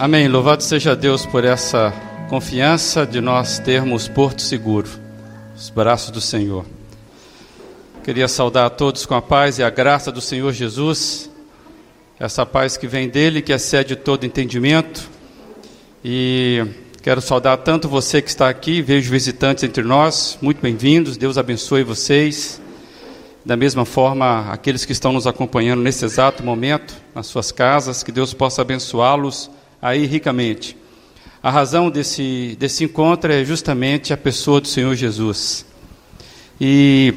Amém. Louvado seja Deus por essa confiança de nós termos porto seguro, os braços do Senhor. Queria saudar a todos com a paz e a graça do Senhor Jesus, essa paz que vem dele, que excede todo entendimento. E quero saudar tanto você que está aqui, vejo visitantes entre nós, muito bem-vindos, Deus abençoe vocês. Da mesma forma, aqueles que estão nos acompanhando nesse exato momento, nas suas casas, que Deus possa abençoá-los aí ricamente. A razão desse, desse encontro é justamente a pessoa do Senhor Jesus. E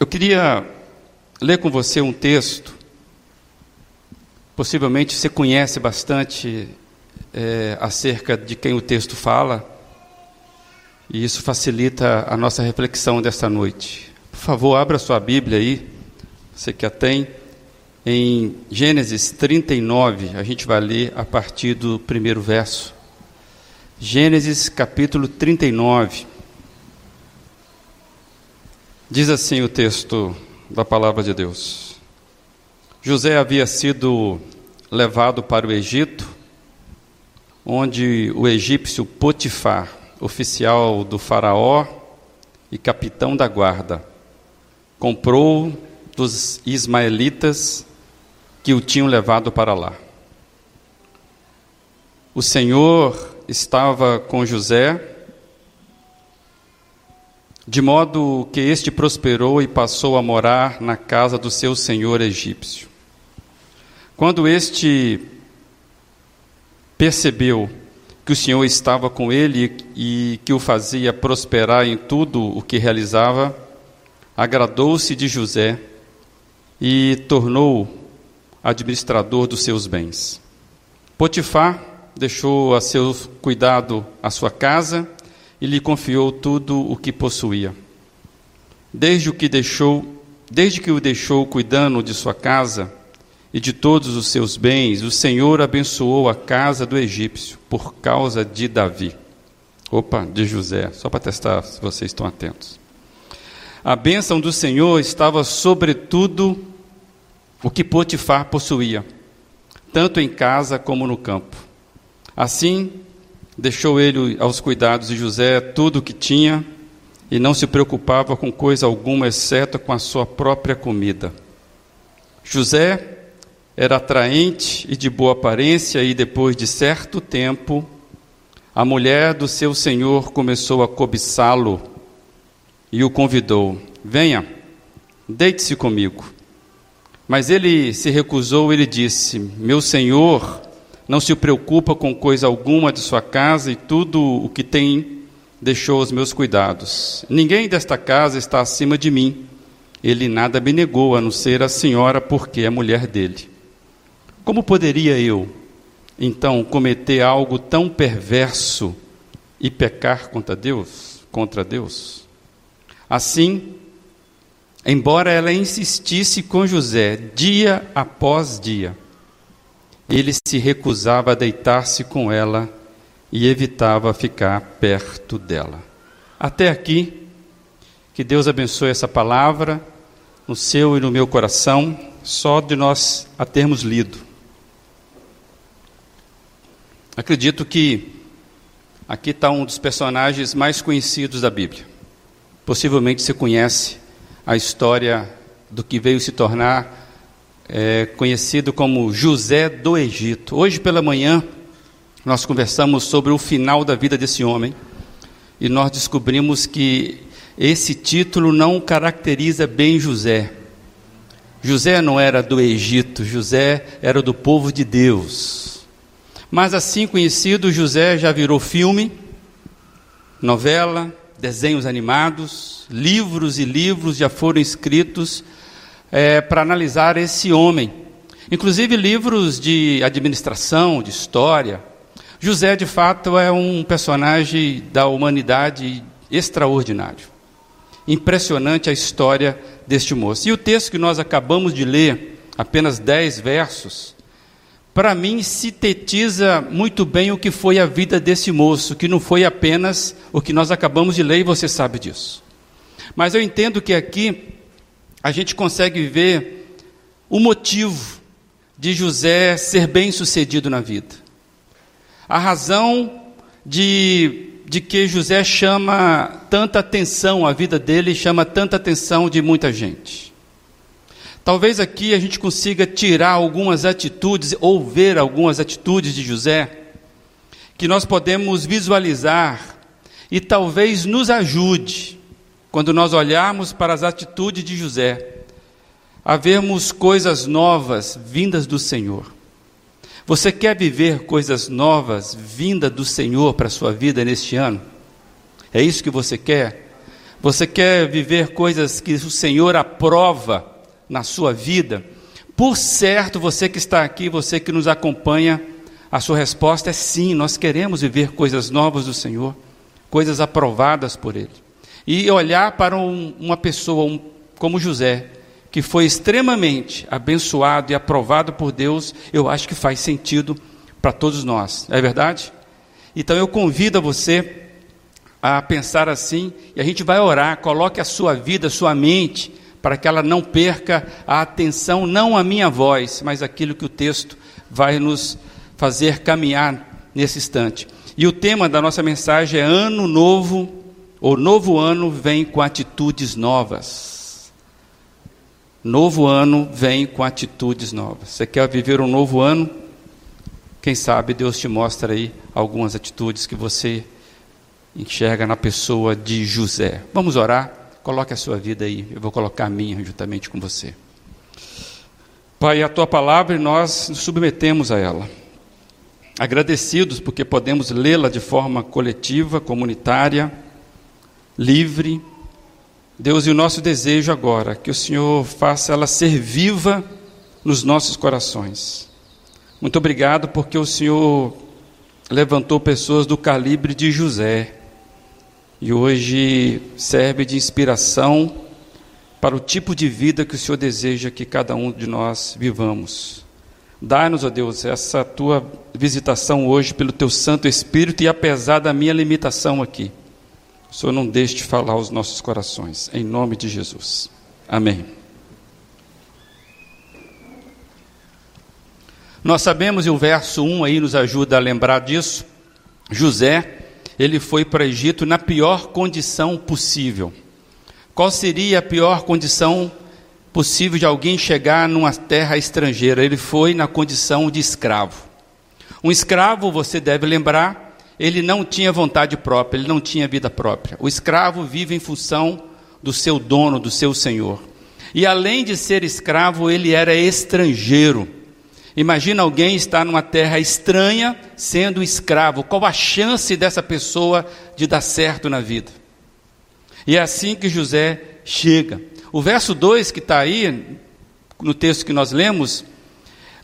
eu queria ler com você um texto, possivelmente você conhece bastante é, acerca de quem o texto fala, e isso facilita a nossa reflexão desta noite. Por favor, abra sua Bíblia aí, você que a tem. Em Gênesis 39, a gente vai ler a partir do primeiro verso. Gênesis capítulo 39. Diz assim o texto da palavra de Deus: José havia sido levado para o Egito, onde o egípcio Potifar, oficial do Faraó e capitão da guarda, comprou dos ismaelitas que o tinham levado para lá. O Senhor estava com José, de modo que este prosperou e passou a morar na casa do seu senhor egípcio. Quando este percebeu que o Senhor estava com ele e que o fazia prosperar em tudo o que realizava, agradou-se de José e tornou administrador dos seus bens. Potifar deixou a seu cuidado a sua casa e lhe confiou tudo o que possuía. Desde o que deixou, desde que o deixou cuidando de sua casa e de todos os seus bens, o Senhor abençoou a casa do egípcio por causa de Davi. Opa, de José, só para testar se vocês estão atentos. A bênção do Senhor estava sobretudo o que Potifar possuía, tanto em casa como no campo. Assim, deixou ele aos cuidados de José tudo o que tinha e não se preocupava com coisa alguma, exceto com a sua própria comida. José era atraente e de boa aparência, e depois de certo tempo, a mulher do seu senhor começou a cobiçá-lo e o convidou: Venha, deite-se comigo. Mas ele se recusou, ele disse: Meu senhor não se preocupa com coisa alguma de sua casa e tudo o que tem deixou aos meus cuidados. Ninguém desta casa está acima de mim. Ele nada me negou, a não ser a senhora, porque é mulher dele. Como poderia eu, então, cometer algo tão perverso e pecar contra Deus? Contra Deus? Assim, Embora ela insistisse com José dia após dia, ele se recusava a deitar-se com ela e evitava ficar perto dela. Até aqui, que Deus abençoe essa palavra no seu e no meu coração, só de nós a termos lido. Acredito que aqui está um dos personagens mais conhecidos da Bíblia. Possivelmente você conhece a história do que veio se tornar é, conhecido como José do Egito. Hoje pela manhã, nós conversamos sobre o final da vida desse homem e nós descobrimos que esse título não caracteriza bem José. José não era do Egito, José era do povo de Deus. Mas assim conhecido, José já virou filme, novela, desenhos animados, livros e livros já foram escritos é, para analisar esse homem. Inclusive livros de administração, de história. José, de fato, é um personagem da humanidade extraordinário. Impressionante a história deste moço. E o texto que nós acabamos de ler, apenas dez versos, para mim, sintetiza muito bem o que foi a vida desse moço, que não foi apenas o que nós acabamos de ler e você sabe disso. Mas eu entendo que aqui a gente consegue ver o motivo de José ser bem sucedido na vida. A razão de, de que José chama tanta atenção, a vida dele chama tanta atenção de muita gente. Talvez aqui a gente consiga tirar algumas atitudes ou ver algumas atitudes de José que nós podemos visualizar e talvez nos ajude quando nós olharmos para as atitudes de José a vermos coisas novas vindas do Senhor. Você quer viver coisas novas vindas do Senhor para a sua vida neste ano? É isso que você quer? Você quer viver coisas que o Senhor aprova na sua vida? Por certo, você que está aqui, você que nos acompanha, a sua resposta é sim, nós queremos viver coisas novas do Senhor, coisas aprovadas por Ele. E olhar para um, uma pessoa um, como José, que foi extremamente abençoado e aprovado por Deus, eu acho que faz sentido para todos nós, é verdade? Então eu convido você a pensar assim, e a gente vai orar, coloque a sua vida, a sua mente, para que ela não perca a atenção, não a minha voz, mas aquilo que o texto vai nos fazer caminhar nesse instante. E o tema da nossa mensagem é Ano Novo, ou Novo Ano vem com atitudes novas. Novo ano vem com atitudes novas. Você quer viver um novo ano? Quem sabe Deus te mostra aí algumas atitudes que você enxerga na pessoa de José. Vamos orar? Coloque a sua vida aí, eu vou colocar a minha juntamente com você. Pai, a tua palavra nós nos submetemos a ela. Agradecidos porque podemos lê-la de forma coletiva, comunitária, livre, Deus, e o nosso desejo agora, que o Senhor faça ela ser viva nos nossos corações. Muito obrigado porque o Senhor levantou pessoas do calibre de José e hoje serve de inspiração para o tipo de vida que o Senhor deseja que cada um de nós vivamos. Dá-nos, ó Deus, essa tua visitação hoje pelo teu Santo Espírito e apesar da minha limitação aqui o Senhor não deixe de falar aos nossos corações, em nome de Jesus. Amém. Nós sabemos, e o verso 1 aí nos ajuda a lembrar disso, José, ele foi para Egito na pior condição possível. Qual seria a pior condição possível de alguém chegar numa terra estrangeira? Ele foi na condição de escravo. Um escravo, você deve lembrar, ele não tinha vontade própria, ele não tinha vida própria. O escravo vive em função do seu dono, do seu senhor. E além de ser escravo, ele era estrangeiro. Imagina alguém estar numa terra estranha sendo escravo. Qual a chance dessa pessoa de dar certo na vida? E é assim que José chega. O verso 2 que está aí, no texto que nós lemos,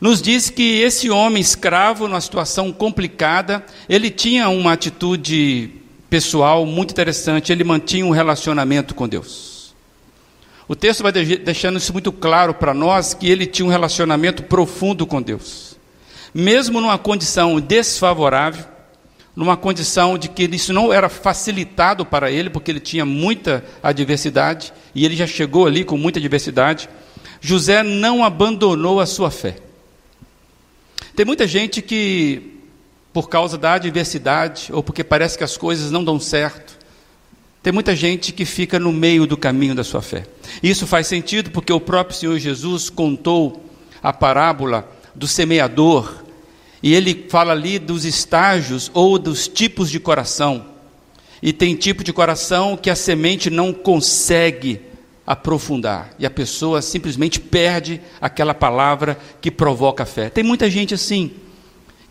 nos diz que esse homem escravo, numa situação complicada, ele tinha uma atitude pessoal muito interessante, ele mantinha um relacionamento com Deus. O texto vai deixando isso muito claro para nós que ele tinha um relacionamento profundo com Deus. Mesmo numa condição desfavorável, numa condição de que isso não era facilitado para ele, porque ele tinha muita adversidade, e ele já chegou ali com muita adversidade, José não abandonou a sua fé. Tem muita gente que, por causa da adversidade, ou porque parece que as coisas não dão certo, tem muita gente que fica no meio do caminho da sua fé. Isso faz sentido porque o próprio Senhor Jesus contou a parábola do semeador, e ele fala ali dos estágios ou dos tipos de coração. E tem tipo de coração que a semente não consegue aprofundar e a pessoa simplesmente perde aquela palavra que provoca a fé. Tem muita gente assim,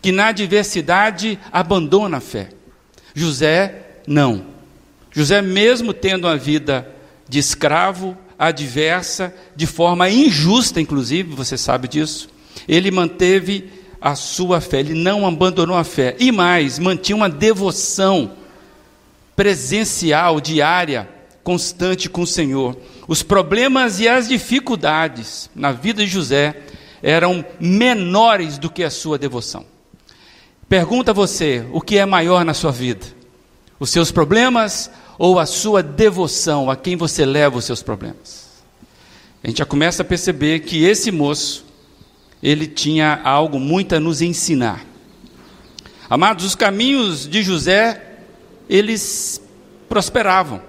que na adversidade abandona a fé. José, não. José, mesmo tendo uma vida de escravo, adversa, de forma injusta, inclusive, você sabe disso, ele manteve a sua fé, ele não abandonou a fé. E mais, mantinha uma devoção presencial, diária, constante com o Senhor. Os problemas e as dificuldades na vida de José eram menores do que a sua devoção. Pergunta a você: o que é maior na sua vida? Os seus problemas ou a sua devoção a quem você leva os seus problemas? A gente já começa a perceber que esse moço, ele tinha algo muito a nos ensinar. Amados, os caminhos de José, eles prosperavam.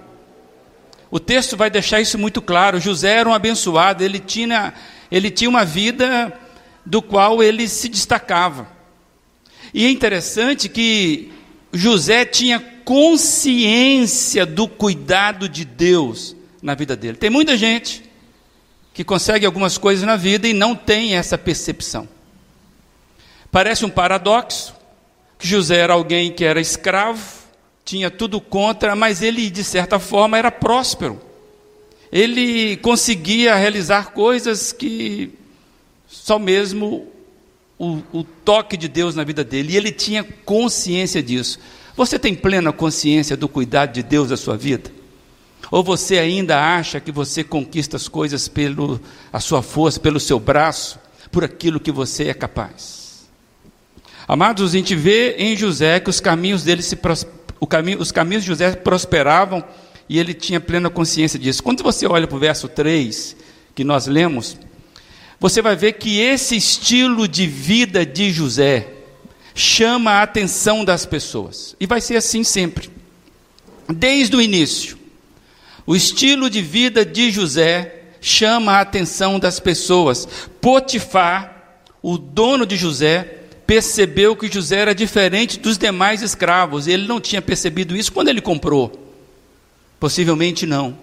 O texto vai deixar isso muito claro. José era um abençoado, ele tinha, ele tinha uma vida do qual ele se destacava. E é interessante que José tinha consciência do cuidado de Deus na vida dele. Tem muita gente que consegue algumas coisas na vida e não tem essa percepção. Parece um paradoxo que José era alguém que era escravo, tinha tudo contra, mas ele de certa forma era próspero. Ele conseguia realizar coisas que só mesmo o, o toque de Deus na vida dele, e ele tinha consciência disso. Você tem plena consciência do cuidado de Deus na sua vida? Ou você ainda acha que você conquista as coisas pelo a sua força, pelo seu braço, por aquilo que você é capaz? Amados, a gente vê em José que os caminhos dele se o caminho, os caminhos de José prosperavam e ele tinha plena consciência disso. Quando você olha para o verso 3 que nós lemos, você vai ver que esse estilo de vida de José chama a atenção das pessoas. E vai ser assim sempre. Desde o início, o estilo de vida de José chama a atenção das pessoas. Potifar, o dono de José, percebeu que José era diferente dos demais escravos. Ele não tinha percebido isso quando ele comprou. Possivelmente não.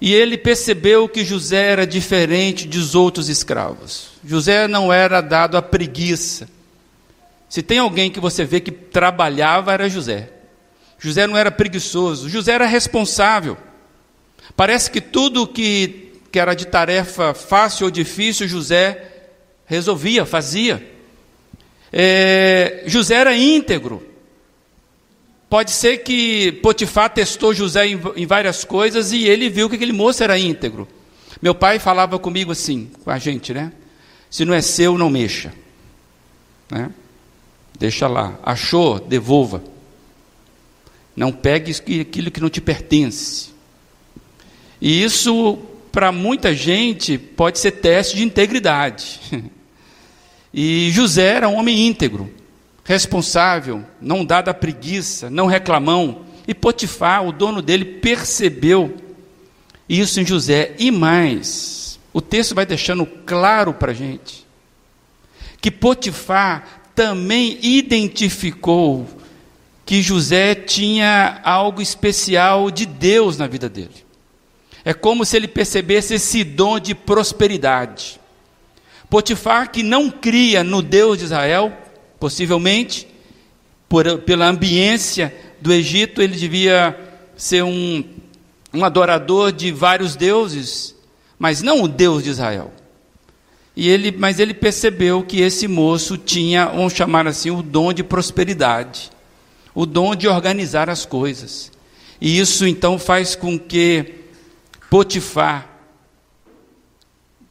E ele percebeu que José era diferente dos outros escravos. José não era dado à preguiça. Se tem alguém que você vê que trabalhava, era José. José não era preguiçoso, José era responsável. Parece que tudo que, que era de tarefa fácil ou difícil, José resolvia, fazia. É, José era íntegro. Pode ser que Potifar testou José em, em várias coisas e ele viu que aquele moço era íntegro. Meu pai falava comigo assim, com a gente, né? Se não é seu, não mexa. Né? Deixa lá. Achou, devolva. Não pegue aquilo que não te pertence. E isso, para muita gente, pode ser teste de integridade. E José era um homem íntegro responsável, não dado à preguiça, não reclamão. E Potifar, o dono dele, percebeu isso em José. E mais, o texto vai deixando claro para a gente que Potifar também identificou que José tinha algo especial de Deus na vida dele. É como se ele percebesse esse dom de prosperidade. Potifar, que não cria no Deus de Israel, Possivelmente, por, pela ambiência do Egito, ele devia ser um, um adorador de vários deuses, mas não o Deus de Israel. E ele, mas ele percebeu que esse moço tinha, vamos chamar assim, o dom de prosperidade, o dom de organizar as coisas. E isso então faz com que Potifar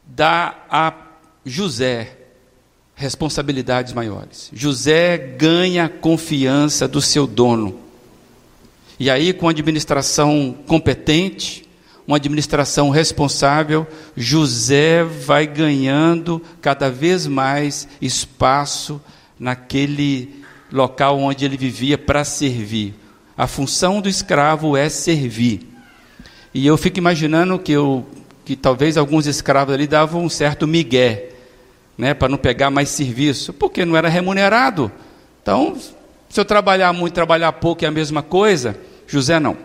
dá a José responsabilidades maiores. José ganha confiança do seu dono. E aí, com administração competente, uma administração responsável, José vai ganhando cada vez mais espaço naquele local onde ele vivia para servir. A função do escravo é servir. E eu fico imaginando que, eu, que talvez alguns escravos ali davam um certo migué né, para não pegar mais serviço, porque não era remunerado. Então, se eu trabalhar muito, trabalhar pouco é a mesma coisa, José não.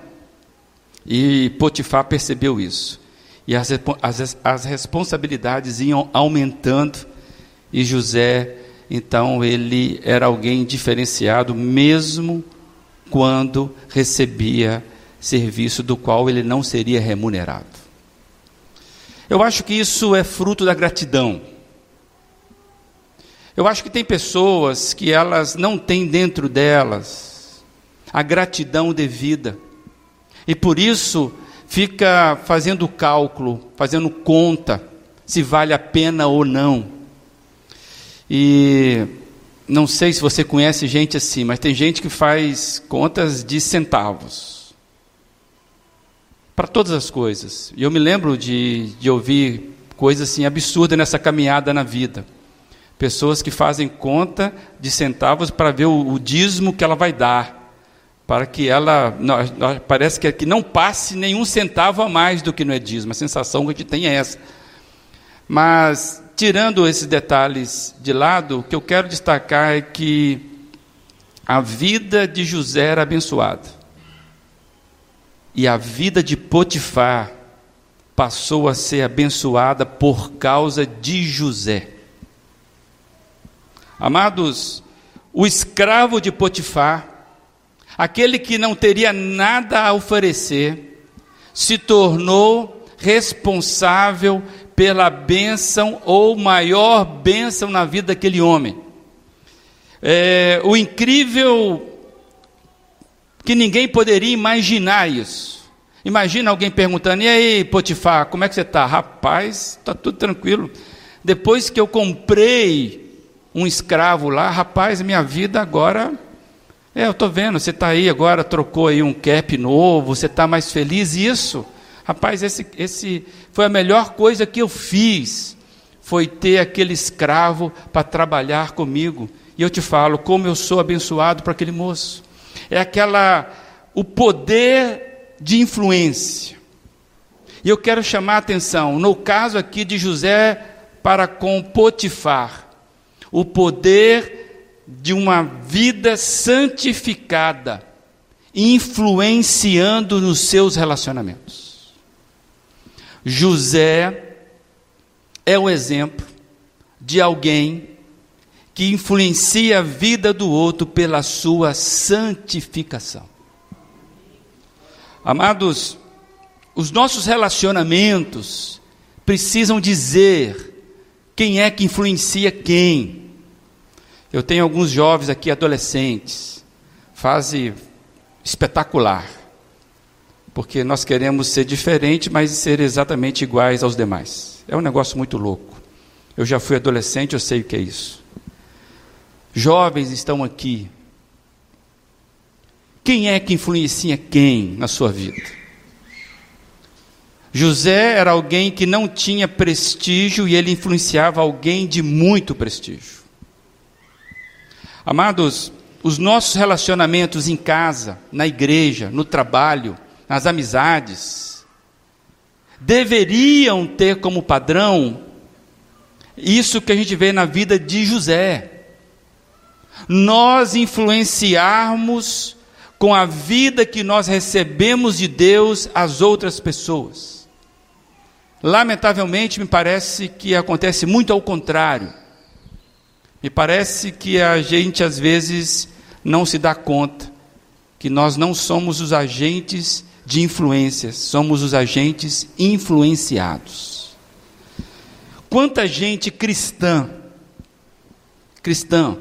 E Potifar percebeu isso. E as, as, as responsabilidades iam aumentando, e José, então, ele era alguém diferenciado, mesmo quando recebia serviço do qual ele não seria remunerado. Eu acho que isso é fruto da gratidão. Eu acho que tem pessoas que elas não têm dentro delas a gratidão devida. E por isso fica fazendo cálculo, fazendo conta se vale a pena ou não. E não sei se você conhece gente assim, mas tem gente que faz contas de centavos. Para todas as coisas. E eu me lembro de, de ouvir coisas assim absurdas nessa caminhada na vida. Pessoas que fazem conta de centavos para ver o, o dízimo que ela vai dar, para que ela, não, parece que, que não passe nenhum centavo a mais do que no é dízimo. A sensação que a gente tem é essa. Mas, tirando esses detalhes de lado, o que eu quero destacar é que a vida de José era abençoada. E a vida de Potifar passou a ser abençoada por causa de José. Amados, o escravo de Potifar, aquele que não teria nada a oferecer, se tornou responsável pela bênção ou maior bênção na vida daquele homem. É, o incrível que ninguém poderia imaginar isso. Imagina alguém perguntando: e aí, Potifar, como é que você está? Rapaz, está tudo tranquilo. Depois que eu comprei um escravo lá, rapaz, minha vida agora. É, eu estou vendo, você está aí agora, trocou aí um cap novo, você está mais feliz, isso. Rapaz, esse, esse foi a melhor coisa que eu fiz, foi ter aquele escravo para trabalhar comigo. E eu te falo, como eu sou abençoado para aquele moço. É aquela, o poder de influência. E eu quero chamar a atenção, no caso aqui de José para com Potifar o poder de uma vida santificada, influenciando nos seus relacionamentos. José é o exemplo de alguém que influencia a vida do outro pela sua santificação. Amados, os nossos relacionamentos precisam dizer quem é que influencia quem. Eu tenho alguns jovens aqui, adolescentes, fase espetacular, porque nós queremos ser diferente, mas ser exatamente iguais aos demais. É um negócio muito louco. Eu já fui adolescente, eu sei o que é isso. Jovens estão aqui. Quem é que influencia quem na sua vida? José era alguém que não tinha prestígio e ele influenciava alguém de muito prestígio. Amados, os nossos relacionamentos em casa, na igreja, no trabalho, nas amizades, deveriam ter como padrão isso que a gente vê na vida de José. Nós influenciarmos com a vida que nós recebemos de Deus as outras pessoas. Lamentavelmente, me parece que acontece muito ao contrário. Me parece que a gente às vezes não se dá conta que nós não somos os agentes de influência, somos os agentes influenciados. Quanta gente cristã, cristã,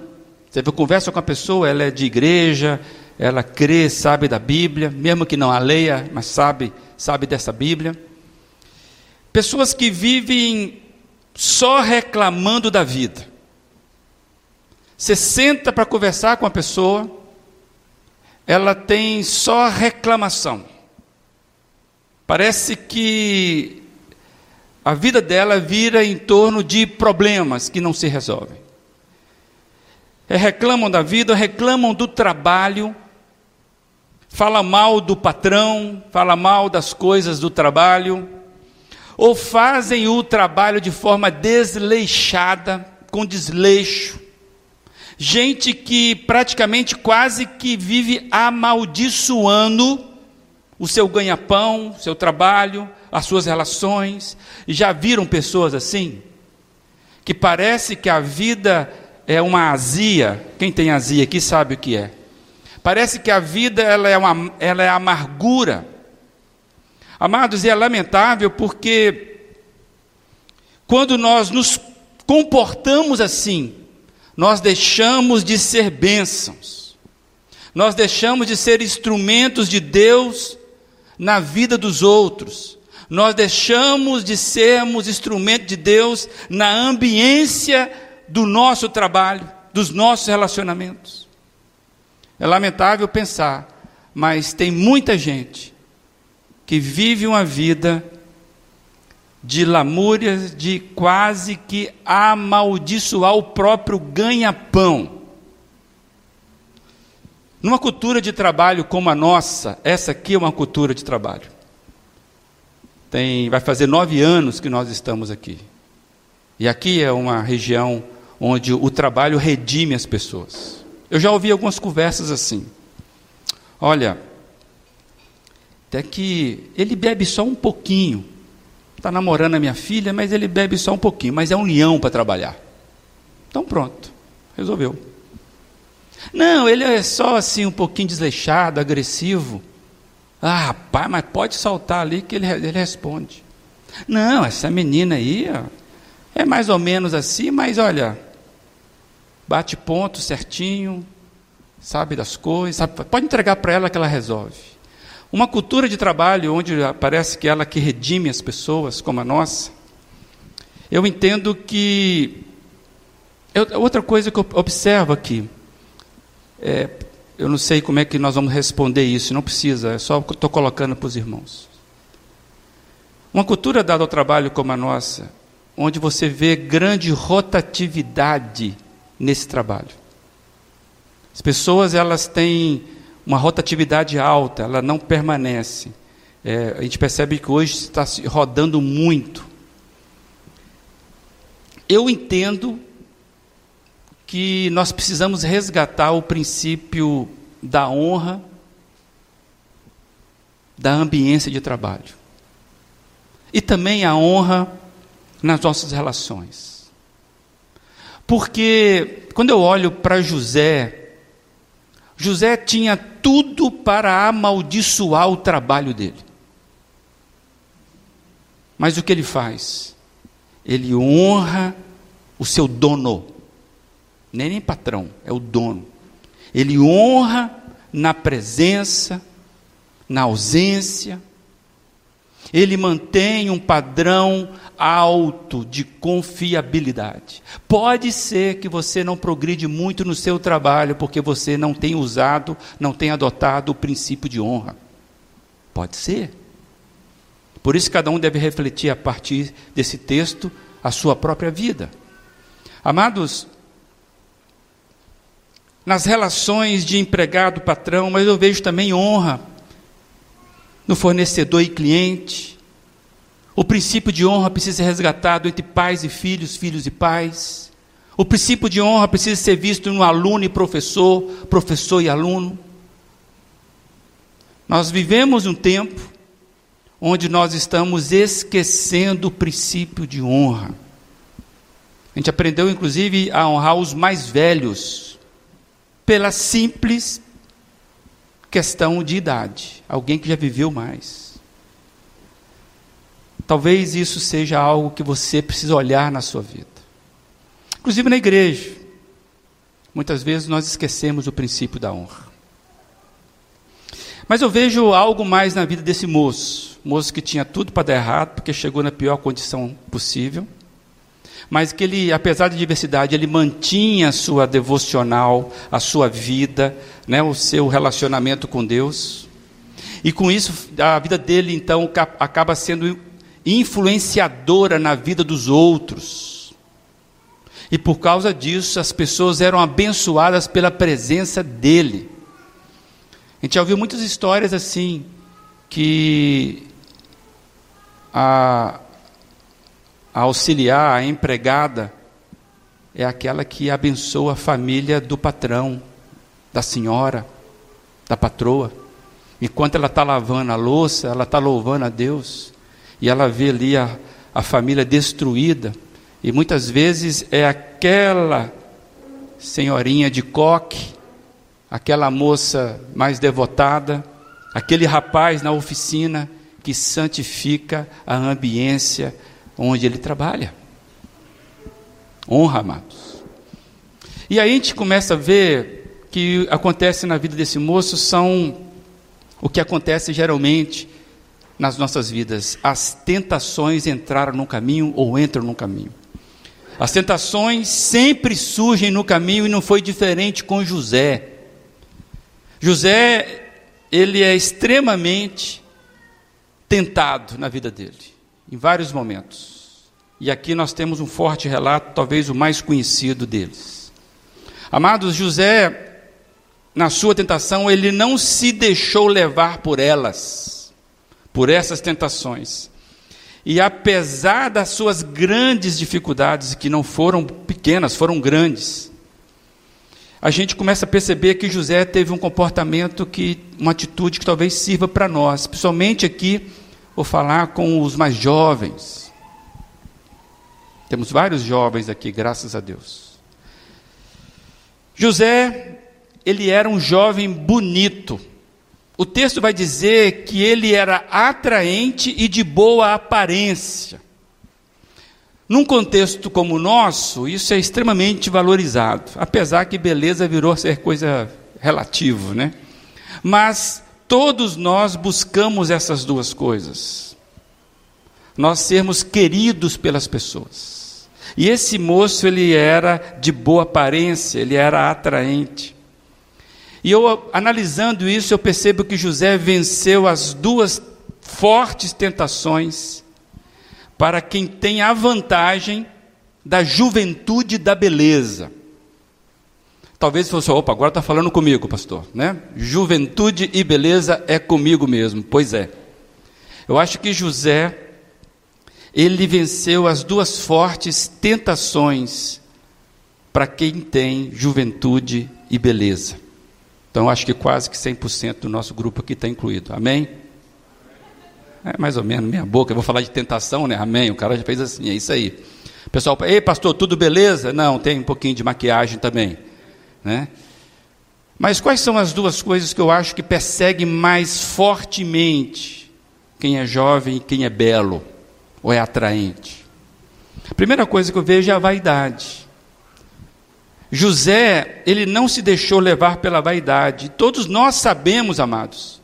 você conversa com a pessoa, ela é de igreja, ela crê, sabe da Bíblia, mesmo que não a leia, mas sabe, sabe dessa Bíblia. Pessoas que vivem só reclamando da vida. Você senta para conversar com a pessoa, ela tem só reclamação. Parece que a vida dela vira em torno de problemas que não se resolvem. É, reclamam da vida, reclamam do trabalho, fala mal do patrão, fala mal das coisas do trabalho, ou fazem o trabalho de forma desleixada, com desleixo, gente que praticamente quase que vive amaldiçoando o seu ganha-pão, seu trabalho, as suas relações. E já viram pessoas assim? Que parece que a vida é uma azia. Quem tem azia aqui sabe o que é. Parece que a vida ela é, uma, ela é amargura. Amados, e é lamentável porque quando nós nos comportamos assim, nós deixamos de ser bênçãos, nós deixamos de ser instrumentos de Deus na vida dos outros, nós deixamos de sermos instrumento de Deus na ambiência do nosso trabalho, dos nossos relacionamentos. É lamentável pensar, mas tem muita gente que vive uma vida de lamúrias, de quase que amaldiçoar o próprio ganha-pão. Numa cultura de trabalho como a nossa, essa aqui é uma cultura de trabalho. Tem, vai fazer nove anos que nós estamos aqui. E aqui é uma região onde o trabalho redime as pessoas. Eu já ouvi algumas conversas assim. Olha, até que ele bebe só um pouquinho. Está namorando a minha filha, mas ele bebe só um pouquinho, mas é um leão para trabalhar. Então pronto, resolveu. Não, ele é só assim um pouquinho desleixado, agressivo. Ah, rapaz, mas pode saltar ali que ele, ele responde. Não, essa menina aí ó, é mais ou menos assim, mas olha, bate ponto certinho, sabe das coisas, sabe, pode entregar para ela que ela resolve. Uma cultura de trabalho onde parece que ela que redime as pessoas, como a nossa. Eu entendo que. Outra coisa que eu observo aqui, é, eu não sei como é que nós vamos responder isso, não precisa, é só estou colocando para os irmãos. Uma cultura dada ao trabalho como a nossa, onde você vê grande rotatividade nesse trabalho. As pessoas elas têm uma rotatividade alta, ela não permanece. É, a gente percebe que hoje está se rodando muito. Eu entendo que nós precisamos resgatar o princípio da honra, da ambiência de trabalho. E também a honra nas nossas relações. Porque quando eu olho para José, José tinha tudo para amaldiçoar o trabalho dele. Mas o que ele faz? Ele honra o seu dono. Nem nem patrão, é o dono. Ele honra na presença, na ausência. Ele mantém um padrão alto de confiabilidade. Pode ser que você não progride muito no seu trabalho porque você não tem usado, não tem adotado o princípio de honra. Pode ser. Por isso cada um deve refletir a partir desse texto a sua própria vida. Amados, nas relações de empregado patrão, mas eu vejo também honra no fornecedor e cliente, o princípio de honra precisa ser resgatado entre pais e filhos, filhos e pais. O princípio de honra precisa ser visto no aluno e professor, professor e aluno. Nós vivemos um tempo onde nós estamos esquecendo o princípio de honra. A gente aprendeu, inclusive, a honrar os mais velhos, pela simples questão de idade, alguém que já viveu mais. Talvez isso seja algo que você precisa olhar na sua vida. Inclusive na igreja. Muitas vezes nós esquecemos o princípio da honra. Mas eu vejo algo mais na vida desse moço. Moço que tinha tudo para dar errado, porque chegou na pior condição possível. Mas que ele, apesar da diversidade, ele mantinha a sua devocional, a sua vida, né, o seu relacionamento com Deus. E com isso, a vida dele, então, acaba sendo influenciadora na vida dos outros. E por causa disso, as pessoas eram abençoadas pela presença dele. A gente já ouviu muitas histórias assim, que a, a auxiliar, a empregada, é aquela que abençoa a família do patrão, da senhora, da patroa. Enquanto ela está lavando a louça, ela está louvando a Deus e ela vê ali a, a família destruída, e muitas vezes é aquela senhorinha de coque, aquela moça mais devotada, aquele rapaz na oficina que santifica a ambiência onde ele trabalha. Honra, amados. E aí a gente começa a ver que acontece na vida desse moço são o que acontece geralmente nas nossas vidas. As tentações entraram no caminho ou entram no caminho. As tentações sempre surgem no caminho e não foi diferente com José. José, ele é extremamente tentado na vida dele. Em vários momentos. E aqui nós temos um forte relato, talvez o mais conhecido deles. Amados, José, na sua tentação, ele não se deixou levar por elas, por essas tentações. E apesar das suas grandes dificuldades, que não foram pequenas, foram grandes, a gente começa a perceber que José teve um comportamento que, uma atitude que talvez sirva para nós, principalmente aqui, vou falar com os mais jovens. Temos vários jovens aqui, graças a Deus. José, ele era um jovem bonito, o texto vai dizer que ele era atraente e de boa aparência. Num contexto como o nosso, isso é extremamente valorizado, apesar que beleza virou ser coisa relativa, né? Mas todos nós buscamos essas duas coisas. Nós sermos queridos pelas pessoas. E esse moço, ele era de boa aparência, ele era atraente. E eu, analisando isso, eu percebo que José venceu as duas fortes tentações para quem tem a vantagem da juventude e da beleza. Talvez fosse, opa, agora está falando comigo, pastor, né? Juventude e beleza é comigo mesmo. Pois é. Eu acho que José, ele venceu as duas fortes tentações para quem tem juventude e beleza. Então, acho que quase que 100% do nosso grupo aqui está incluído. Amém? É mais ou menos, minha boca. Eu vou falar de tentação, né? Amém. O cara já fez assim, é isso aí. Pessoal, ei, pastor, tudo beleza? Não, tem um pouquinho de maquiagem também. Né? Mas quais são as duas coisas que eu acho que perseguem mais fortemente quem é jovem e quem é belo ou é atraente? A primeira coisa que eu vejo é a vaidade. José, ele não se deixou levar pela vaidade. Todos nós sabemos, amados,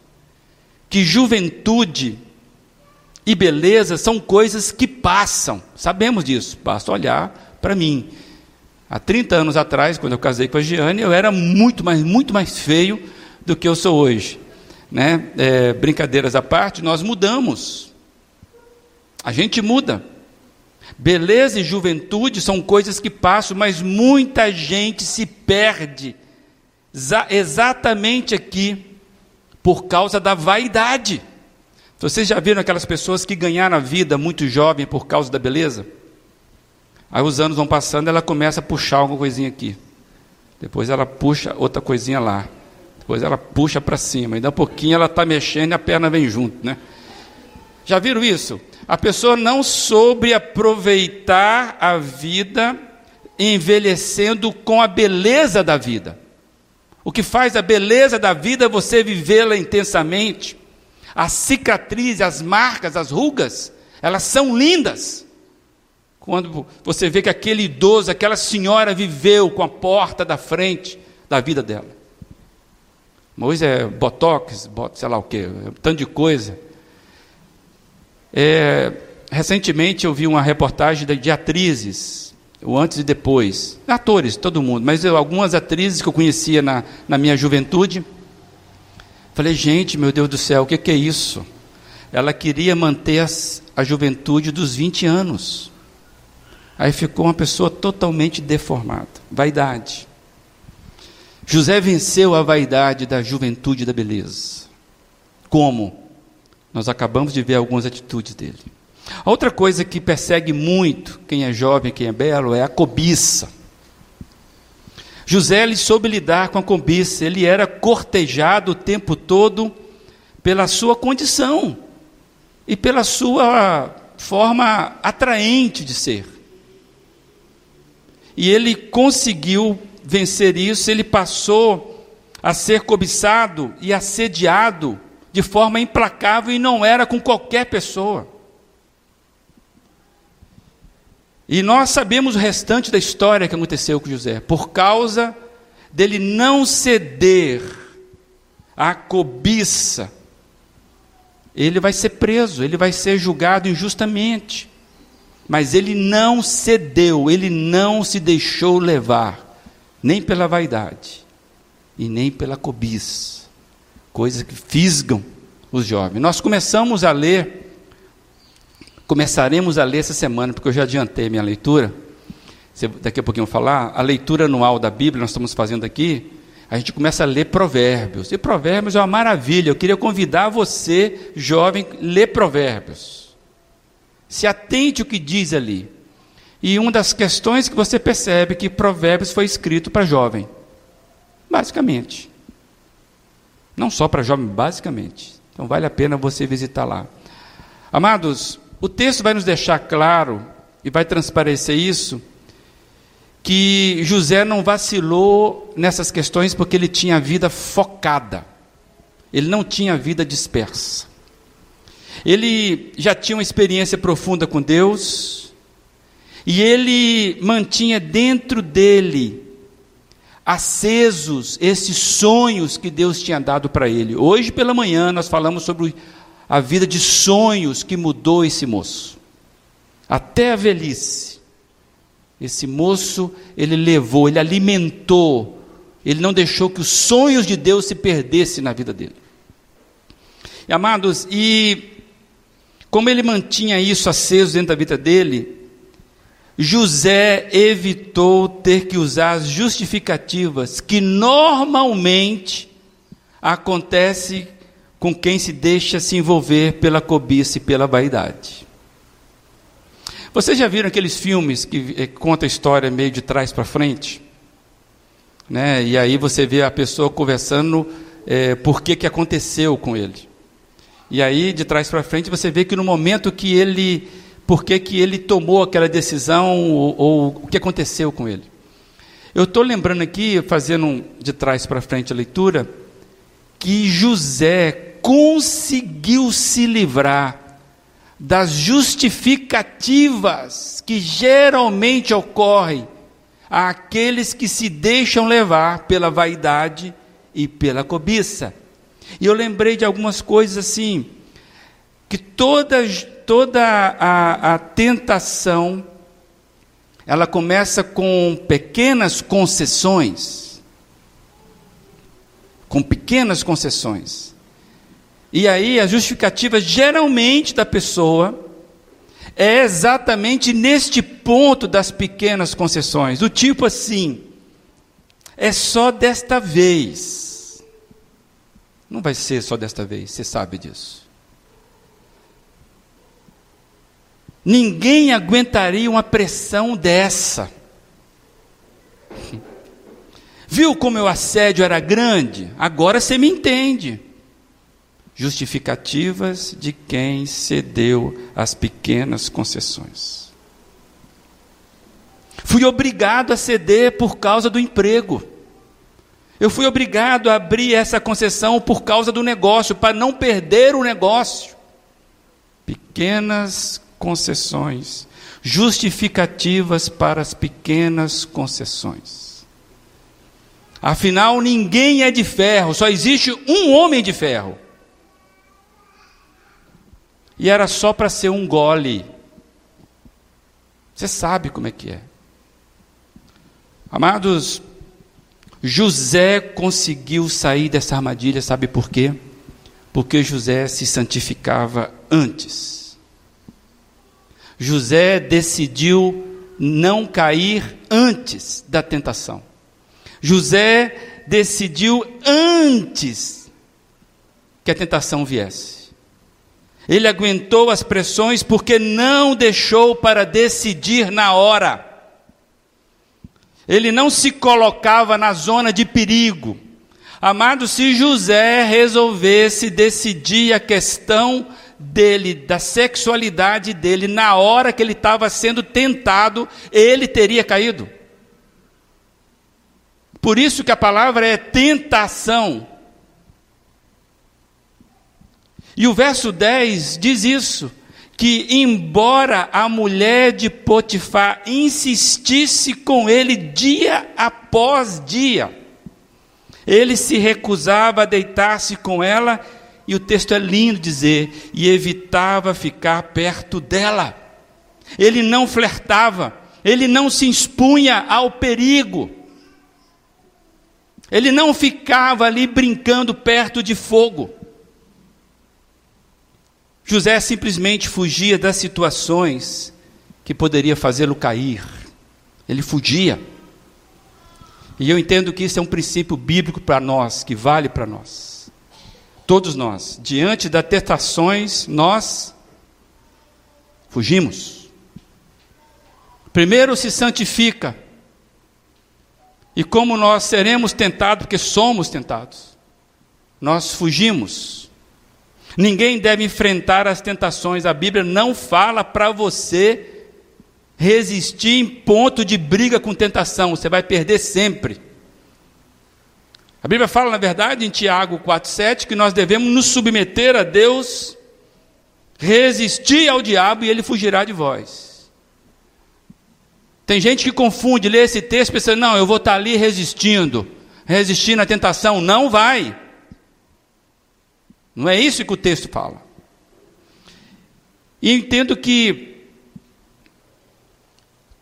que juventude e beleza são coisas que passam. Sabemos disso. Basta olhar para mim. Há 30 anos atrás, quando eu casei com a Giane, eu era muito mais, muito mais feio do que eu sou hoje. Né? É, brincadeiras à parte, nós mudamos. A gente muda. Beleza e juventude são coisas que passam, mas muita gente se perde exatamente aqui por causa da vaidade. Vocês já viram aquelas pessoas que ganharam a vida muito jovem por causa da beleza? Aí os anos vão passando, ela começa a puxar alguma coisinha aqui. Depois ela puxa outra coisinha lá. Depois ela puxa para cima. E daqui a pouquinho ela está mexendo e a perna vem junto, né? Já viram isso? A pessoa não soube aproveitar a vida envelhecendo com a beleza da vida. O que faz a beleza da vida é você vivê-la intensamente. As cicatrizes, as marcas, as rugas, elas são lindas. Quando você vê que aquele idoso, aquela senhora viveu com a porta da frente da vida dela. Moisés é botox, sei lá o que, tanto de coisa. É, recentemente eu vi uma reportagem de atrizes, o antes e depois, atores, todo mundo, mas eu, algumas atrizes que eu conhecia na, na minha juventude. Falei, gente, meu Deus do céu, o que, que é isso? Ela queria manter as, a juventude dos 20 anos. Aí ficou uma pessoa totalmente deformada. Vaidade. José venceu a vaidade da juventude e da beleza. Como? Nós acabamos de ver algumas atitudes dele. outra coisa que persegue muito quem é jovem, quem é belo, é a cobiça. José ele soube lidar com a cobiça, ele era cortejado o tempo todo pela sua condição e pela sua forma atraente de ser. E ele conseguiu vencer isso, ele passou a ser cobiçado e assediado de forma implacável e não era com qualquer pessoa. E nós sabemos o restante da história que aconteceu com José, por causa dele não ceder à cobiça. Ele vai ser preso, ele vai ser julgado injustamente. Mas ele não cedeu, ele não se deixou levar, nem pela vaidade e nem pela cobiça coisas que fisgam os jovens. Nós começamos a ler começaremos a ler essa semana, porque eu já adiantei minha leitura. Daqui a pouquinho eu vou falar. A leitura anual da Bíblia, nós estamos fazendo aqui. A gente começa a ler Provérbios. E Provérbios é uma maravilha. Eu queria convidar você, jovem, ler Provérbios. Se atente o que diz ali. E uma das questões que você percebe que Provérbios foi escrito para jovem. Basicamente. Não só para jovem, basicamente. Então vale a pena você visitar lá. Amados, o texto vai nos deixar claro e vai transparecer isso que José não vacilou nessas questões porque ele tinha a vida focada. Ele não tinha a vida dispersa. Ele já tinha uma experiência profunda com Deus, e ele mantinha dentro dele acesos esses sonhos que Deus tinha dado para ele. Hoje pela manhã nós falamos sobre a vida de sonhos que mudou esse moço. Até a velhice. Esse moço, ele levou, ele alimentou, ele não deixou que os sonhos de Deus se perdessem na vida dele. E, amados, e como ele mantinha isso aceso dentro da vida dele, José evitou ter que usar as justificativas que normalmente acontece com quem se deixa se envolver pela cobiça e pela vaidade. Vocês já viram aqueles filmes que eh, conta a história meio de trás para frente? Né? E aí você vê a pessoa conversando é, por que, que aconteceu com ele. E aí, de trás para frente, você vê que no momento que ele por que, ele tomou aquela decisão ou, ou o que aconteceu com ele. Eu estou lembrando aqui, fazendo de trás para frente a leitura, que José conseguiu se livrar das justificativas que geralmente ocorrem àqueles que se deixam levar pela vaidade e pela cobiça. E eu lembrei de algumas coisas assim, que todas toda a, a tentação, ela começa com pequenas concessões. Com pequenas concessões. E aí a justificativa geralmente da pessoa é exatamente neste ponto das pequenas concessões, do tipo assim, é só desta vez. Não vai ser só desta vez, você sabe disso. Ninguém aguentaria uma pressão dessa. Viu como o assédio era grande? Agora você me entende. Justificativas de quem cedeu às pequenas concessões. Fui obrigado a ceder por causa do emprego. Eu fui obrigado a abrir essa concessão por causa do negócio, para não perder o negócio. Pequenas concessões, justificativas para as pequenas concessões. Afinal, ninguém é de ferro, só existe um homem de ferro. E era só para ser um gole. Você sabe como é que é. Amados, José conseguiu sair dessa armadilha, sabe por quê? Porque José se santificava antes. José decidiu não cair antes da tentação. José decidiu antes que a tentação viesse. Ele aguentou as pressões porque não deixou para decidir na hora. Ele não se colocava na zona de perigo. Amado, se José resolvesse decidir a questão dele, da sexualidade dele, na hora que ele estava sendo tentado, ele teria caído. Por isso que a palavra é tentação. E o verso 10 diz isso, que embora a mulher de Potifar insistisse com ele dia após dia, ele se recusava a deitar-se com ela e o texto é lindo dizer, e evitava ficar perto dela. Ele não flertava, ele não se expunha ao perigo. Ele não ficava ali brincando perto de fogo. José simplesmente fugia das situações que poderia fazê-lo cair. Ele fugia. E eu entendo que isso é um princípio bíblico para nós, que vale para nós. Todos nós, diante das tentações, nós fugimos. Primeiro se santifica. E como nós seremos tentados, porque somos tentados, nós fugimos. Ninguém deve enfrentar as tentações. A Bíblia não fala para você resistir em ponto de briga com tentação, você vai perder sempre. A Bíblia fala, na verdade, em Tiago 4,7, que nós devemos nos submeter a Deus, resistir ao diabo e ele fugirá de vós. Tem gente que confunde, lê esse texto pensando, não, eu vou estar ali resistindo, resistindo à tentação. Não vai. Não é isso que o texto fala. E entendo que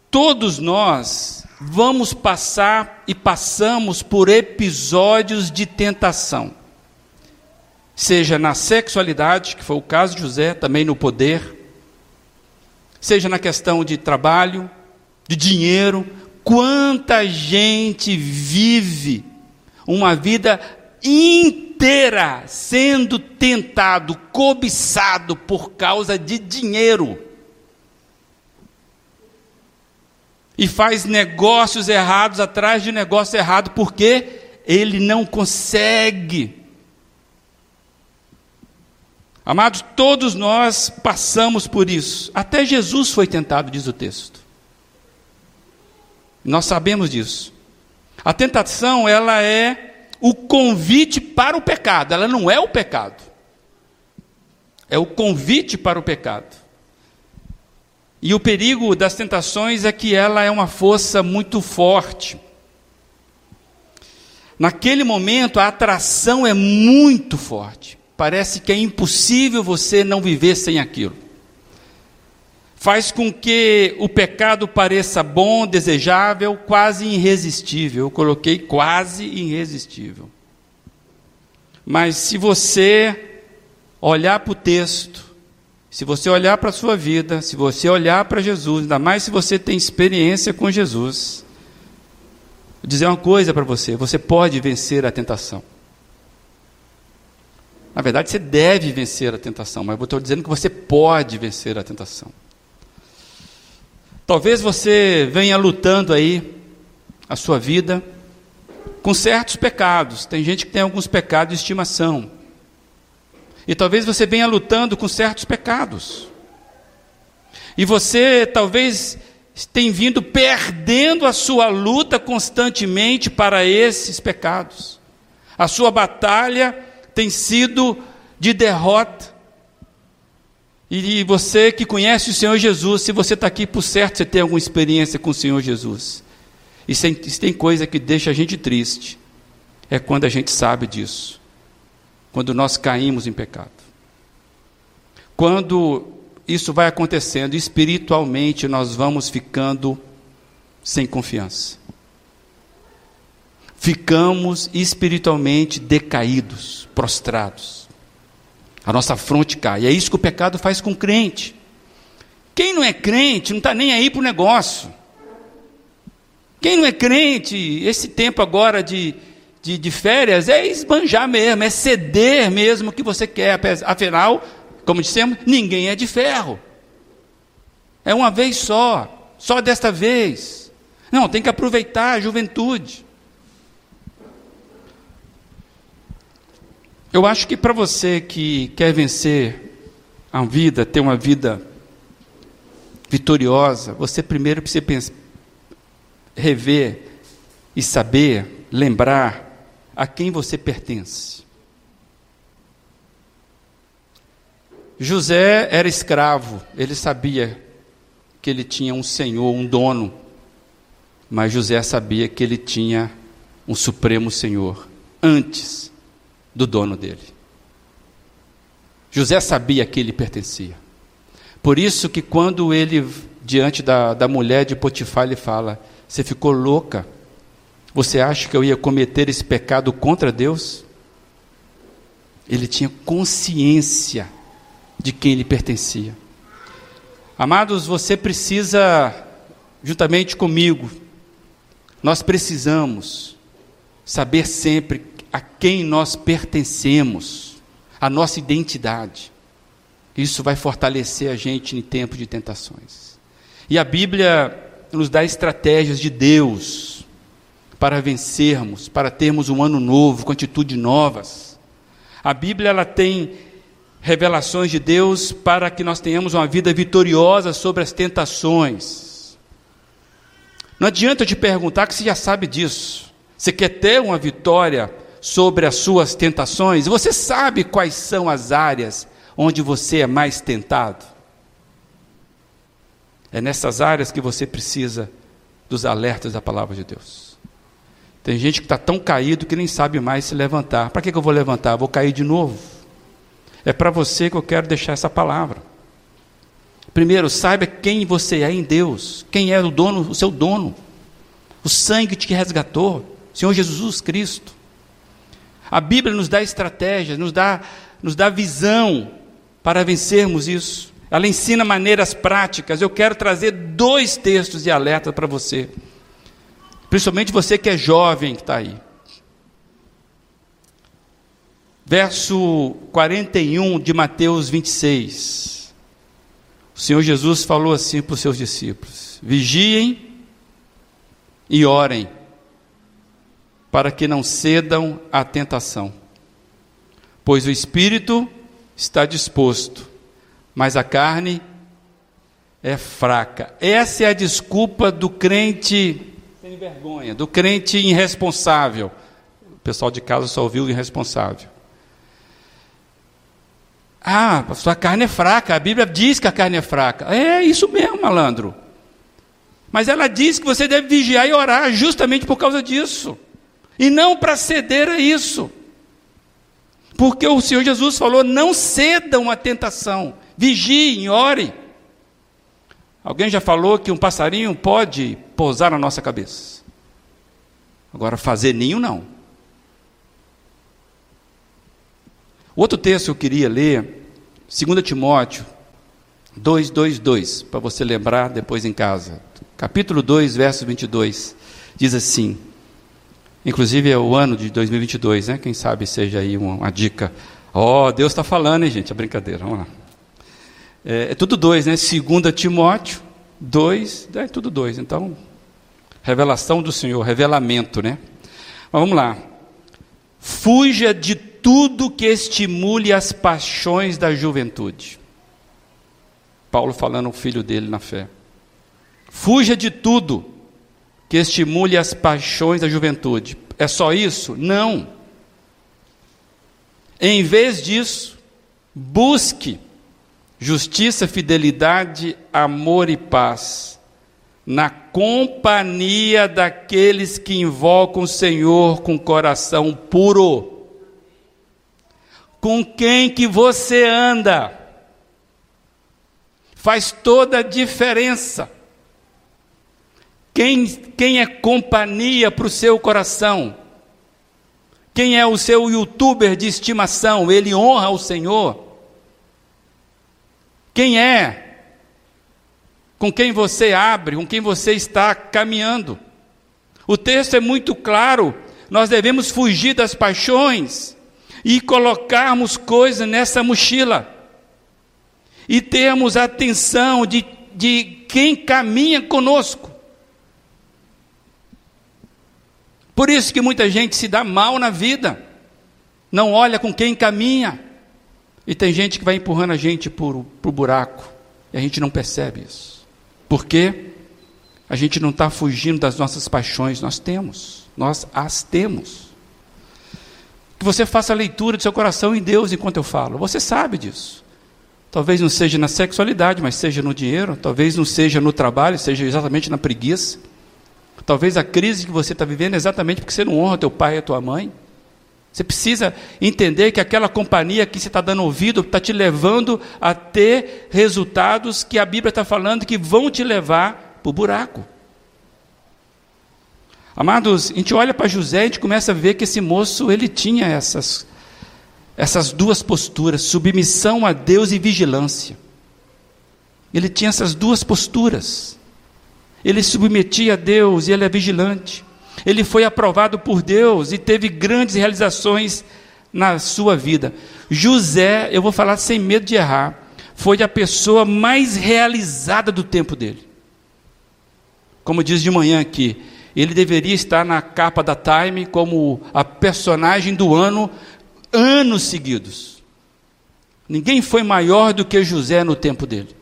todos nós vamos passar e passamos por episódios de tentação. Seja na sexualidade, que foi o caso de José, também no poder, seja na questão de trabalho, de dinheiro. Quanta gente vive uma vida inteira sendo tentado, cobiçado por causa de dinheiro. e faz negócios errados atrás de negócio errado porque ele não consegue. Amados, todos nós passamos por isso. Até Jesus foi tentado, diz o texto. Nós sabemos disso. A tentação, ela é o convite para o pecado, ela não é o pecado. É o convite para o pecado. E o perigo das tentações é que ela é uma força muito forte. Naquele momento, a atração é muito forte. Parece que é impossível você não viver sem aquilo. Faz com que o pecado pareça bom, desejável, quase irresistível. Eu coloquei quase irresistível. Mas se você olhar para o texto, se você olhar para a sua vida, se você olhar para Jesus, ainda mais se você tem experiência com Jesus, vou dizer uma coisa para você: você pode vencer a tentação. Na verdade, você deve vencer a tentação, mas eu estou dizendo que você pode vencer a tentação. Talvez você venha lutando aí a sua vida com certos pecados. Tem gente que tem alguns pecados de estimação. E talvez você venha lutando com certos pecados. E você talvez tenha vindo perdendo a sua luta constantemente para esses pecados. A sua batalha tem sido de derrota. E você que conhece o Senhor Jesus, se você está aqui por certo, você tem alguma experiência com o Senhor Jesus. E se tem coisa que deixa a gente triste, é quando a gente sabe disso quando nós caímos em pecado. Quando isso vai acontecendo, espiritualmente nós vamos ficando sem confiança. Ficamos espiritualmente decaídos, prostrados. A nossa fronte cai. É isso que o pecado faz com o crente. Quem não é crente não está nem aí para o negócio. Quem não é crente, esse tempo agora de, de, de férias é esbanjar mesmo, é ceder mesmo o que você quer. Afinal, como dissemos, ninguém é de ferro. É uma vez só, só desta vez. Não, tem que aproveitar a juventude. Eu acho que para você que quer vencer a vida, ter uma vida vitoriosa, você primeiro precisa pensar, rever e saber, lembrar a quem você pertence. José era escravo, ele sabia que ele tinha um senhor, um dono, mas José sabia que ele tinha um supremo senhor antes do dono dele. José sabia que ele pertencia. Por isso que quando ele, diante da, da mulher de Potifar, ele fala: Você ficou louca você acha que eu ia cometer esse pecado contra Deus? Ele tinha consciência de quem ele pertencia. Amados, você precisa, juntamente comigo, nós precisamos saber sempre a quem nós pertencemos, a nossa identidade. Isso vai fortalecer a gente em tempo de tentações. E a Bíblia nos dá estratégias de Deus para vencermos, para termos um ano novo, com atitudes novas. A Bíblia ela tem revelações de Deus para que nós tenhamos uma vida vitoriosa sobre as tentações. Não adianta eu te perguntar que você já sabe disso. Você quer ter uma vitória sobre as suas tentações? Você sabe quais são as áreas onde você é mais tentado? É nessas áreas que você precisa dos alertas da palavra de Deus. Tem gente que está tão caído que nem sabe mais se levantar. Para que, que eu vou levantar? Vou cair de novo. É para você que eu quero deixar essa palavra. Primeiro, saiba quem você é em Deus, quem é o dono, o seu dono, o sangue te resgatou, Senhor Jesus Cristo. A Bíblia nos dá estratégias, nos dá, nos dá visão para vencermos isso. Ela ensina maneiras práticas. Eu quero trazer dois textos de alerta para você, principalmente você que é jovem que está aí. Verso 41 de Mateus 26. O Senhor Jesus falou assim para os seus discípulos: Vigiem e orem, para que não cedam à tentação, pois o espírito está disposto, mas a carne é fraca. Essa é a desculpa do crente sem vergonha, do crente irresponsável. O pessoal de casa só ouviu irresponsável. Ah, a sua carne é fraca. A Bíblia diz que a carne é fraca. É isso mesmo, malandro. Mas ela diz que você deve vigiar e orar justamente por causa disso. E não para ceder a isso. Porque o Senhor Jesus falou: não cedam à tentação, vigiem, orem. Alguém já falou que um passarinho pode pousar na nossa cabeça. Agora, fazer ninho, não. Outro texto que eu queria ler, 2 Timóteo 2, 2, 2, para você lembrar depois em casa. Capítulo 2, verso 22, diz assim: Inclusive é o ano de 2022, né? Quem sabe seja aí uma, uma dica. Ó, oh, Deus está falando, hein, gente? É brincadeira, vamos lá. É, é tudo dois, né? 2 Timóteo 2, é tudo dois. Então, revelação do Senhor, revelamento, né? Mas vamos lá. Fuja de tudo que estimule as paixões da juventude. Paulo falando ao filho dele na fé. Fuja de tudo que estimule as paixões da juventude. É só isso? Não. Em vez disso, busque justiça, fidelidade, amor e paz, na companhia daqueles que invocam o Senhor com coração puro. Com quem que você anda? Faz toda a diferença. Quem, quem é companhia para o seu coração? Quem é o seu youtuber de estimação? Ele honra o Senhor? Quem é? Com quem você abre, com quem você está caminhando? O texto é muito claro. Nós devemos fugir das paixões e colocarmos coisas nessa mochila. E termos atenção de, de quem caminha conosco. Por isso que muita gente se dá mal na vida, não olha com quem caminha. E tem gente que vai empurrando a gente para o buraco, e a gente não percebe isso. Por quê? A gente não está fugindo das nossas paixões, nós temos, nós as temos. Que você faça a leitura do seu coração em Deus enquanto eu falo, você sabe disso. Talvez não seja na sexualidade, mas seja no dinheiro, talvez não seja no trabalho, seja exatamente na preguiça. Talvez a crise que você está vivendo é exatamente porque você não honra teu pai e a tua mãe. Você precisa entender que aquela companhia que você está dando ouvido está te levando a ter resultados que a Bíblia está falando que vão te levar para o buraco. Amados, a gente olha para José e a gente começa a ver que esse moço ele tinha essas, essas duas posturas, submissão a Deus e vigilância. Ele tinha essas duas posturas. Ele submetia a Deus e ele é vigilante. Ele foi aprovado por Deus e teve grandes realizações na sua vida. José, eu vou falar sem medo de errar, foi a pessoa mais realizada do tempo dele. Como diz de manhã aqui, ele deveria estar na capa da Time como a personagem do ano, anos seguidos. Ninguém foi maior do que José no tempo dele.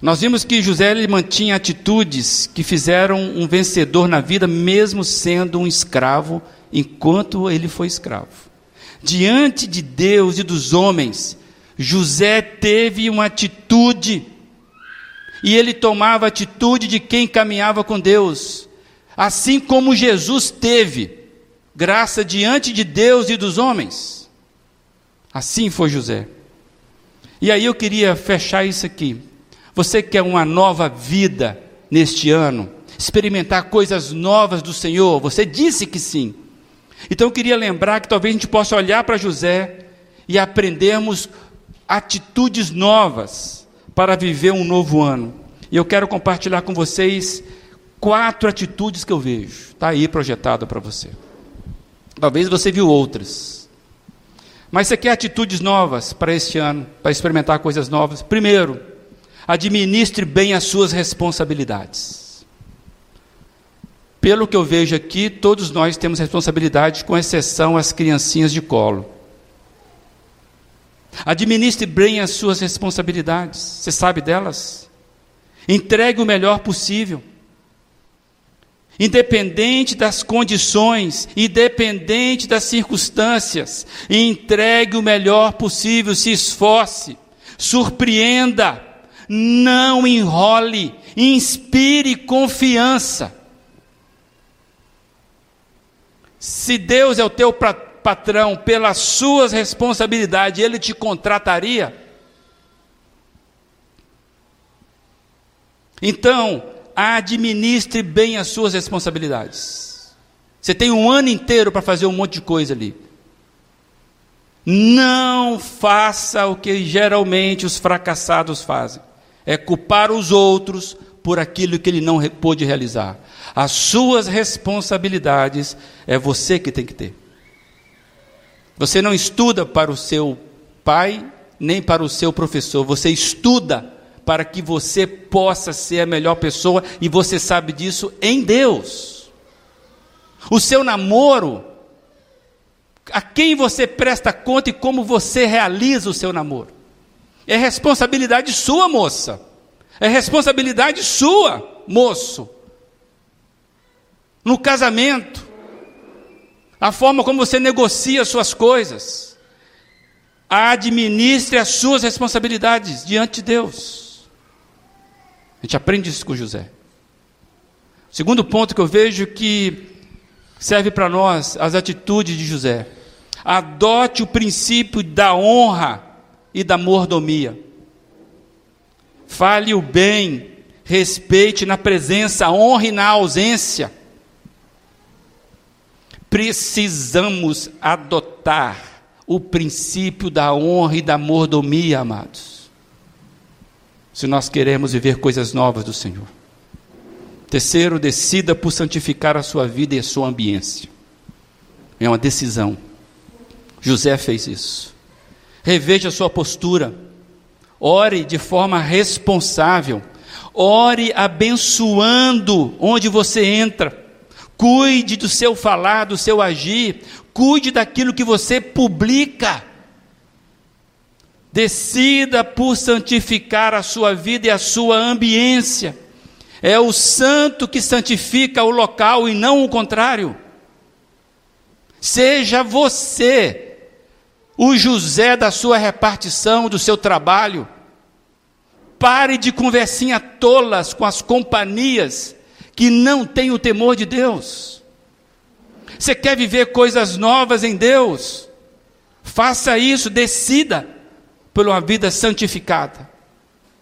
Nós vimos que José ele mantinha atitudes que fizeram um vencedor na vida, mesmo sendo um escravo, enquanto ele foi escravo. Diante de Deus e dos homens, José teve uma atitude e ele tomava a atitude de quem caminhava com Deus, assim como Jesus teve graça diante de Deus e dos homens. Assim foi José. E aí eu queria fechar isso aqui. Você quer uma nova vida neste ano? Experimentar coisas novas do Senhor? Você disse que sim. Então eu queria lembrar que talvez a gente possa olhar para José e aprendermos atitudes novas para viver um novo ano. E eu quero compartilhar com vocês quatro atitudes que eu vejo. Está aí projetado para você. Talvez você viu outras. Mas você quer atitudes novas para este ano, para experimentar coisas novas? Primeiro, administre bem as suas responsabilidades. Pelo que eu vejo aqui, todos nós temos responsabilidade, com exceção as criancinhas de colo. Administre bem as suas responsabilidades. Você sabe delas? Entregue o melhor possível. Independente das condições, independente das circunstâncias, entregue o melhor possível, se esforce, surpreenda, não enrole, inspire confiança. Se Deus é o teu patrão, pelas suas responsabilidades, ele te contrataria? Então, administre bem as suas responsabilidades. Você tem um ano inteiro para fazer um monte de coisa ali. Não faça o que geralmente os fracassados fazem: é culpar os outros por aquilo que ele não pôde realizar. As suas responsabilidades é você que tem que ter. Você não estuda para o seu pai, nem para o seu professor, você estuda para que você possa ser a melhor pessoa e você sabe disso em Deus. O seu namoro, a quem você presta conta e como você realiza o seu namoro. É responsabilidade sua, moça. É responsabilidade sua, moço. No casamento, a forma como você negocia suas coisas. Administre as suas responsabilidades diante de Deus. A gente aprende isso com José. Segundo ponto que eu vejo que serve para nós as atitudes de José. Adote o princípio da honra e da mordomia. Fale o bem, respeite na presença, honre na ausência precisamos adotar o princípio da honra e da mordomia, amados. Se nós queremos viver coisas novas do Senhor. Terceiro, decida por santificar a sua vida e a sua ambiência. É uma decisão. José fez isso. Reveja a sua postura. Ore de forma responsável. Ore abençoando onde você entra. Cuide do seu falar, do seu agir, cuide daquilo que você publica. Decida por santificar a sua vida e a sua ambiência. É o santo que santifica o local e não o contrário. Seja você o José da sua repartição, do seu trabalho. Pare de conversinha tolas com as companhias que não tem o temor de Deus. Você quer viver coisas novas em Deus? Faça isso, decida por uma vida santificada.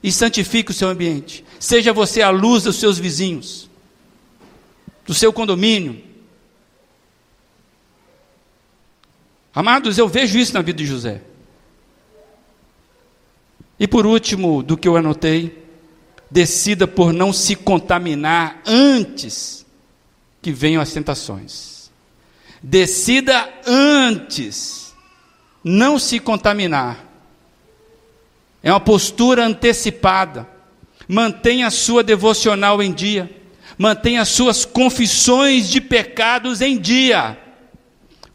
E santifique o seu ambiente. Seja você a luz dos seus vizinhos, do seu condomínio. Amados, eu vejo isso na vida de José. E por último, do que eu anotei, decida por não se contaminar antes que venham as tentações. Decida antes não se contaminar. É uma postura antecipada. Mantenha a sua devocional em dia. Mantenha as suas confissões de pecados em dia.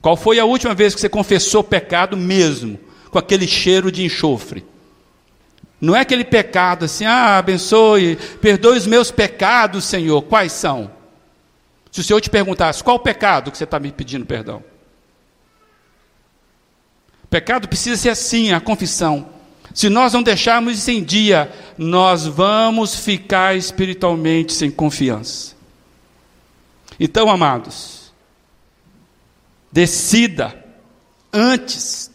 Qual foi a última vez que você confessou pecado mesmo, com aquele cheiro de enxofre? Não é aquele pecado assim, ah, abençoe, perdoe os meus pecados, Senhor. Quais são? Se o Senhor te perguntasse, qual o pecado que você está me pedindo perdão? Pecado precisa ser assim, a confissão. Se nós não deixarmos isso em dia, nós vamos ficar espiritualmente sem confiança. Então, amados, decida antes,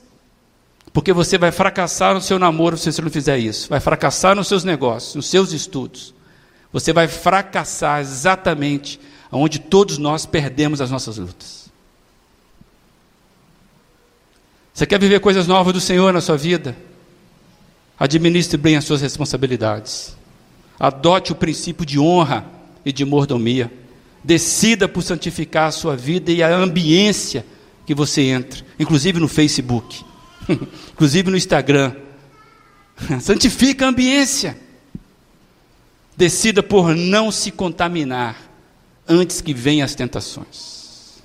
porque você vai fracassar no seu namoro se você não fizer isso, vai fracassar nos seus negócios, nos seus estudos, você vai fracassar exatamente onde todos nós perdemos as nossas lutas. Você quer viver coisas novas do Senhor na sua vida? Administre bem as suas responsabilidades. Adote o princípio de honra e de mordomia. Decida por santificar a sua vida e a ambiência que você entra, inclusive no Facebook, inclusive no Instagram. Santifica a ambiência. Decida por não se contaminar antes que venham as tentações.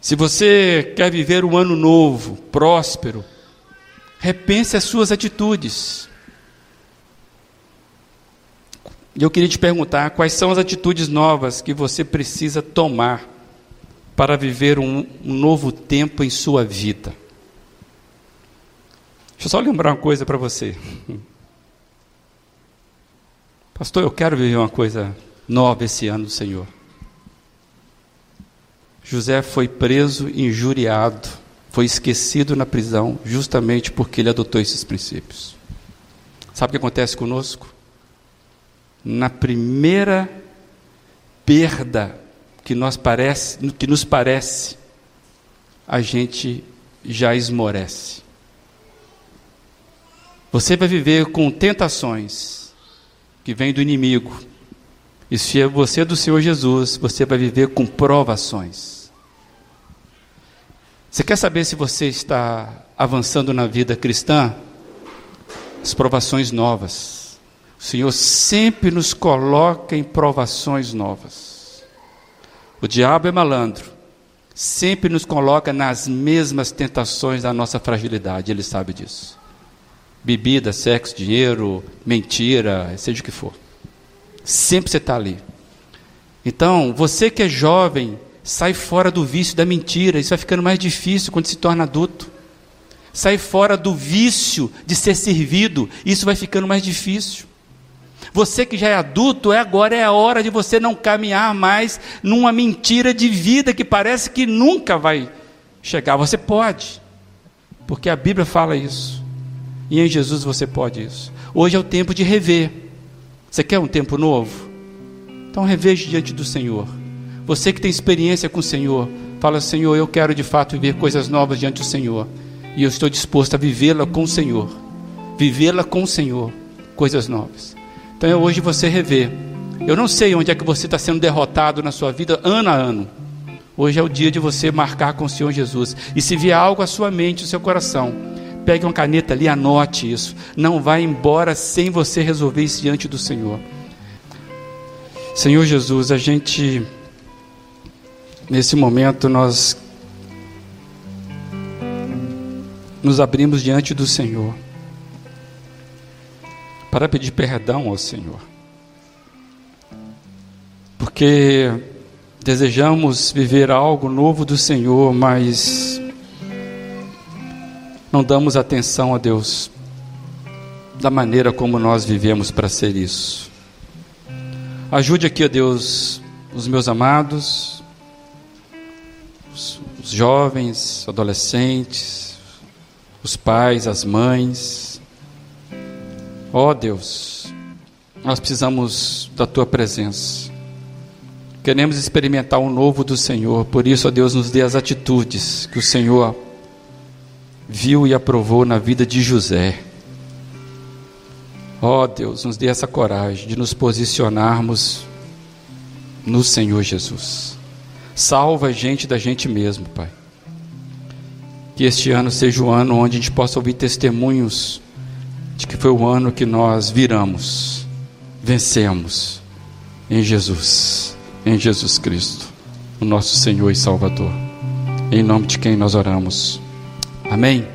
Se você quer viver um ano novo, próspero, Repense as suas atitudes. E eu queria te perguntar quais são as atitudes novas que você precisa tomar para viver um, um novo tempo em sua vida. Deixa eu só lembrar uma coisa para você. Pastor, eu quero viver uma coisa nova esse ano, Senhor. José foi preso, injuriado foi esquecido na prisão justamente porque ele adotou esses princípios. Sabe o que acontece conosco? Na primeira perda que, nós parece, que nos parece, a gente já esmorece. Você vai viver com tentações que vêm do inimigo. E se é você é do Senhor Jesus, você vai viver com provações. Você quer saber se você está avançando na vida cristã? As provações novas. O Senhor sempre nos coloca em provações novas. O diabo é malandro. Sempre nos coloca nas mesmas tentações da nossa fragilidade, ele sabe disso. Bebida, sexo, dinheiro, mentira, seja o que for. Sempre você está ali. Então, você que é jovem, Sai fora do vício da mentira, isso vai ficando mais difícil quando se torna adulto. Sai fora do vício de ser servido, isso vai ficando mais difícil. Você que já é adulto, é agora é a hora de você não caminhar mais numa mentira de vida que parece que nunca vai chegar. Você pode, porque a Bíblia fala isso. E em Jesus você pode isso. Hoje é o tempo de rever. Você quer um tempo novo? Então reveja diante do Senhor. Você que tem experiência com o Senhor, fala: Senhor, eu quero de fato viver coisas novas diante do Senhor. E eu estou disposto a vivê-la com o Senhor. Vivê-la com o Senhor. Coisas novas. Então é hoje você rever. Eu não sei onde é que você está sendo derrotado na sua vida ano a ano. Hoje é o dia de você marcar com o Senhor Jesus. E se vier algo à sua mente, ao seu coração, pegue uma caneta ali, anote isso. Não vá embora sem você resolver isso diante do Senhor. Senhor Jesus, a gente Nesse momento nós nos abrimos diante do Senhor para pedir perdão ao Senhor. Porque desejamos viver algo novo do Senhor, mas não damos atenção a Deus da maneira como nós vivemos para ser isso. Ajude aqui, a Deus, os meus amados, os jovens, adolescentes, os pais, as mães. Ó oh Deus, nós precisamos da tua presença. Queremos experimentar o novo do Senhor, por isso, ó Deus, nos dê as atitudes que o Senhor viu e aprovou na vida de José. Ó Deus, nos dê essa coragem de nos posicionarmos no Senhor Jesus. Salva a gente da gente mesmo, Pai. Que este ano seja o ano onde a gente possa ouvir testemunhos de que foi o ano que nós viramos, vencemos em Jesus em Jesus Cristo, o nosso Senhor e Salvador. Em nome de quem nós oramos. Amém.